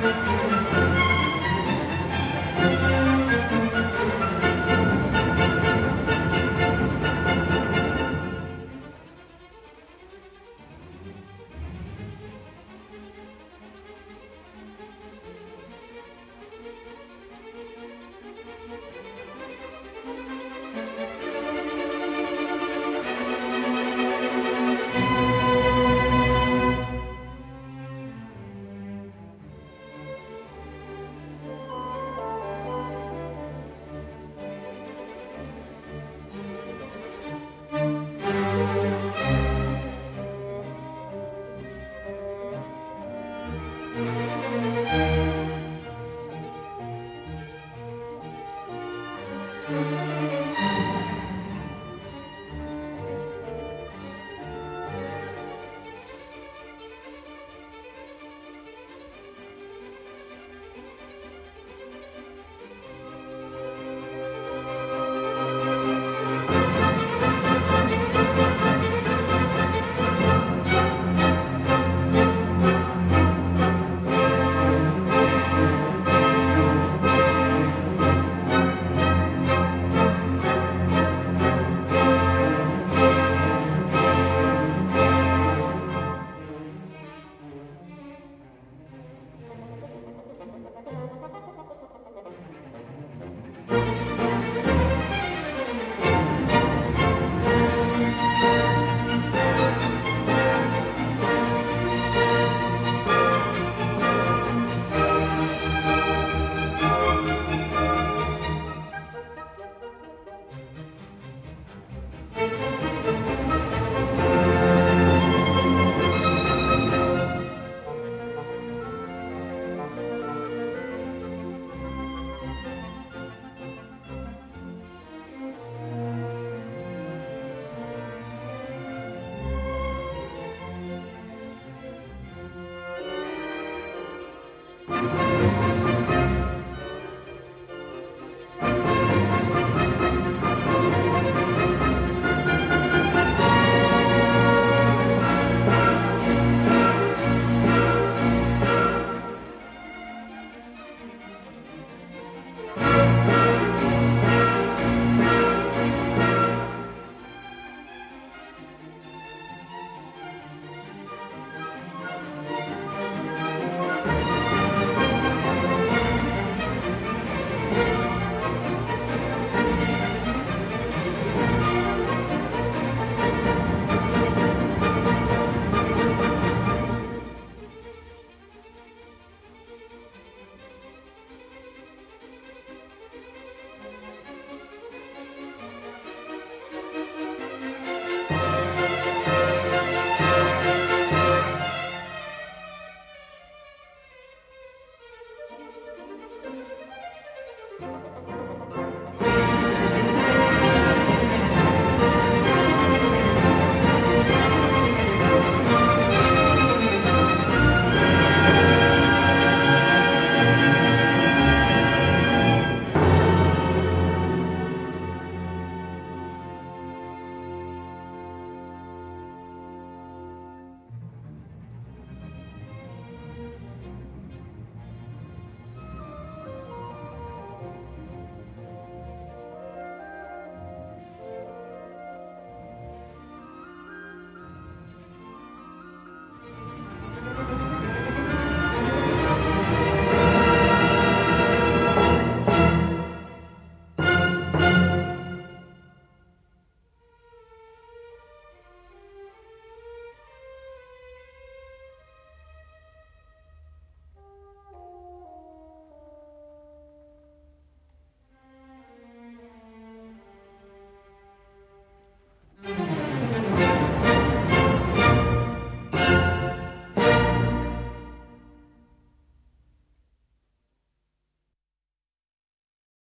Música